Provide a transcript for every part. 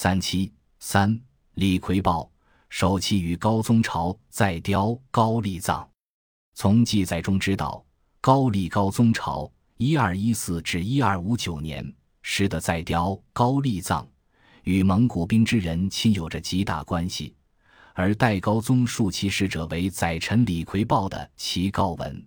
三七三李逵报首期于高宗朝再雕高丽藏。从记载中知道，高丽高宗朝一二一四至一二五九年时的再雕高丽藏，与蒙古兵之人亲有着极大关系。而代高宗庶其使者为宰臣李逵报的其告文，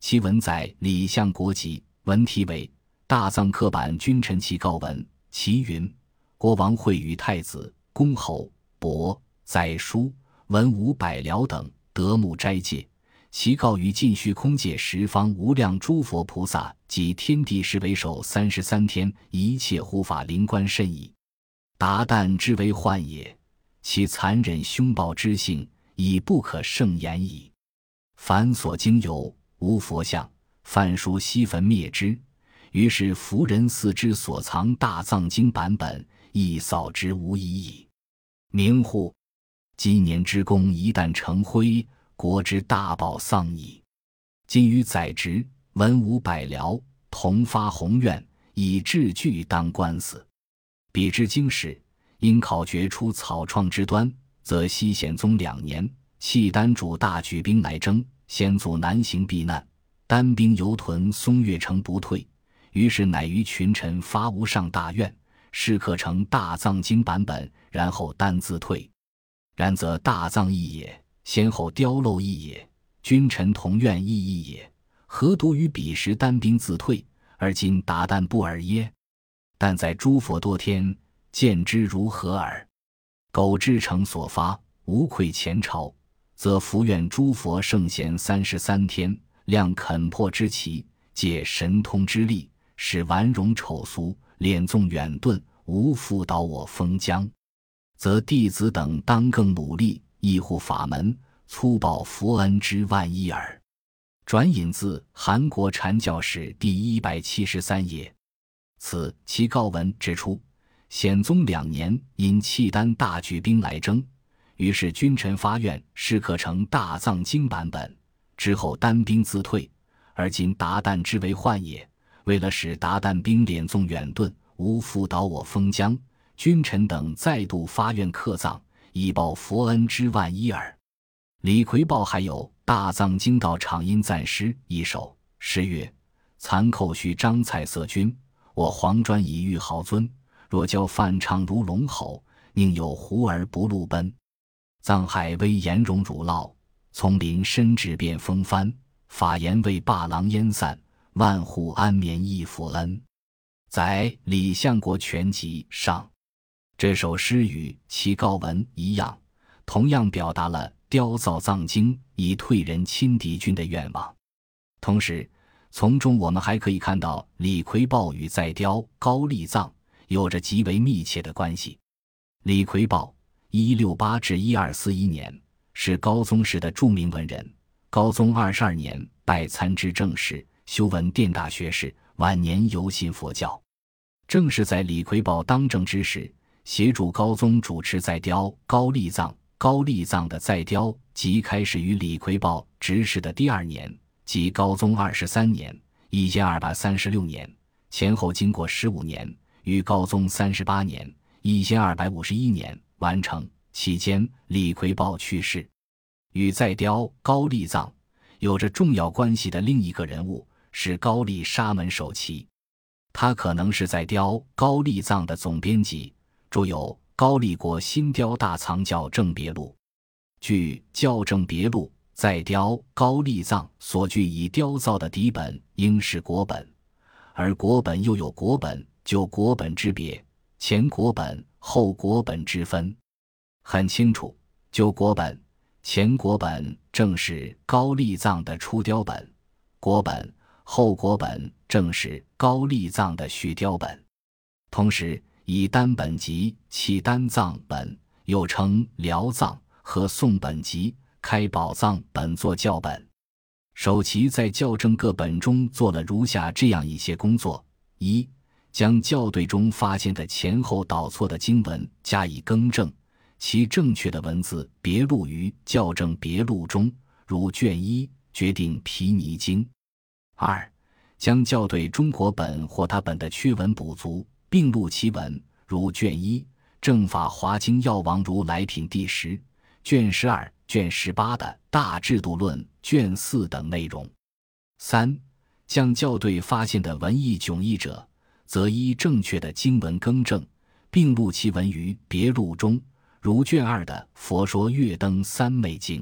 其文载李相国籍，文题为《大藏刻版君臣其告文》，其云：国王会与太子、公侯、伯、宰叔、文武百僚等得目斋戒。其告于尽虚空界十方无量诸佛菩萨及天地时为首三十三天一切护法灵官甚矣。达旦之为患也，其残忍凶暴之性已不可胜言矣。凡所经有无佛像，梵书悉焚灭之。于是福人寺之所藏大藏经版本一扫之无疑矣。明乎！今年之功一旦成灰。国之大宝丧矣，今与宰执文武百僚同发宏愿，以治具当官司。比之经史，因考决出草创之端，则西显宗两年，契丹主大举兵来征，先祖南行避难，单兵游屯松岳城不退，于是乃于群臣发无上大愿，是刻成大藏经版本，然后单自退。然则大藏意也。先后雕镂意也，君臣同愿意义也，何独于彼时单兵自退，而今达旦不尔耶？但在诸佛多天，见之如何耳？苟至诚所发，无愧前朝，则福愿诸佛圣贤三十三天，量肯破之奇，借神通之力，使完容丑俗，敛纵远遁，无复导我封疆，则弟子等当更努力。义护法门，粗报佛恩之万一耳。转引自《韩国禅教史》第一百七十三页。此其告文指出，显宗两年因契丹大举兵来征，于是君臣发愿试刻成大藏经版本，之后单兵自退。而今达旦之为患也。为了使达旦兵敛纵远遁，无复导我封疆，君臣等再度发愿刻藏。以报佛恩之万一耳。李逵报还有《大藏经道场音赞诗》一首，诗曰：“残寇须张彩色君，我黄砖以遇豪尊。若教范畅如龙吼，宁有胡儿不露奔？藏海威严容汝烙，丛林深志变风帆。法言为霸狼烟散，万户安眠亦福恩。”载《李相国全集》上。这首诗与其告文一样，同样表达了雕造藏经以退人亲敌军的愿望。同时，从中我们还可以看到李逵报与再雕高丽藏有着极为密切的关系。李逵报（一六八至一二四一年）是高宗时的著名文人。高宗二十二年拜参知政事，修文殿大学士，晚年游信佛教。正是在李逵报当政之时。协助高宗主持再雕高丽藏，高丽藏的再雕即开始于李逵报执事的第二年，即高宗二十三年（一千二百三十六年），前后经过十五年，于高宗三十八年（一千二百五十一年）完成。期间，李逵报去世。与在雕高丽藏有着重要关系的另一个人物是高丽沙门首期，他可能是在雕高丽藏的总编辑。著有《高丽国新雕大藏校正别录》，据《校正别录》，在雕高丽藏所具以雕造的底本应是国本，而国本又有国本就国本之别，前国本后国本之分。很清楚，就国本前国本正是高丽藏的初雕本，国本后国本正是高丽藏的续雕本，同时。以单本集契丹藏本，又称辽藏和宋本集开宝藏本作校本。首齐在校正各本中做了如下这样一些工作：一、将校对中发现的前后导错的经文加以更正，其正确的文字别录于校正别录中，如卷一决定毗尼经。二、将校对中国本或他本的缺文补足。并录其文，如卷一正法华经药王如来品第十卷十二卷十八的大制度论卷四等内容。三将校对发现的文艺迥异者，则依正确的经文更正，并录其文于别录中，如卷二的《佛说月灯三昧经》。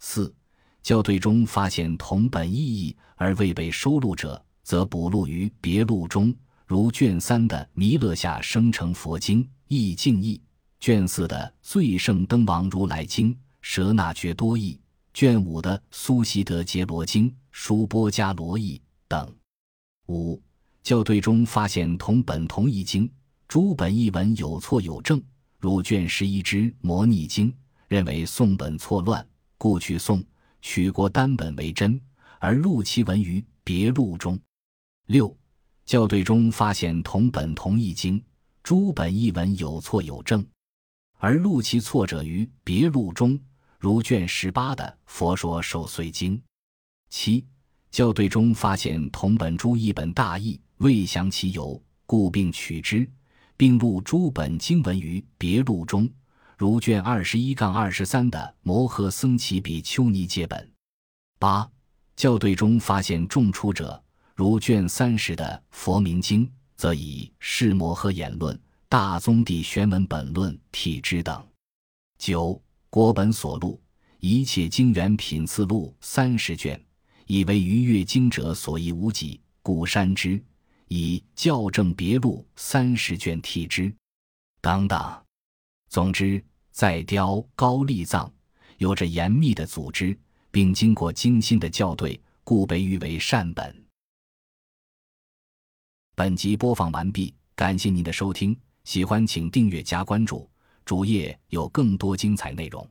四校对中发现同本意义而未被收录者，则补录于别录中，如卷三的《弥勒下生成佛经》意净义，卷四的《最胜灯王如来经》舍那觉多义，卷五的《苏悉德杰罗经》书波迦罗义等。五校对中发现同本同义经诸本译文有错有正，如卷十一之《摩尼经》，认为宋本错乱，故取宋。取国单本为真，而录其文于别录中。六校对中发现同本同一经诸本译文有错有正，而录其错者于别录中，如卷十八的《佛说受岁经》。七校对中发现同本诸译本大义未详其由，故并取之，并录诸本经文于别录中。如卷二十一杠二十三的《摩诃僧祇比丘尼戒本》，八校对中发现重出者，如卷三十的《佛明经》，则以《释摩诃言论》《大宗地玄文本论》替之等。九国本所录一切经元品次录三十卷，以为逾越经者所译无几，故删之，以校正别录三十卷替之，等等。总之，在雕高丽藏有着严密的组织，并经过精心的校对，故被誉为善本。本集播放完毕，感谢您的收听，喜欢请订阅加关注，主页有更多精彩内容。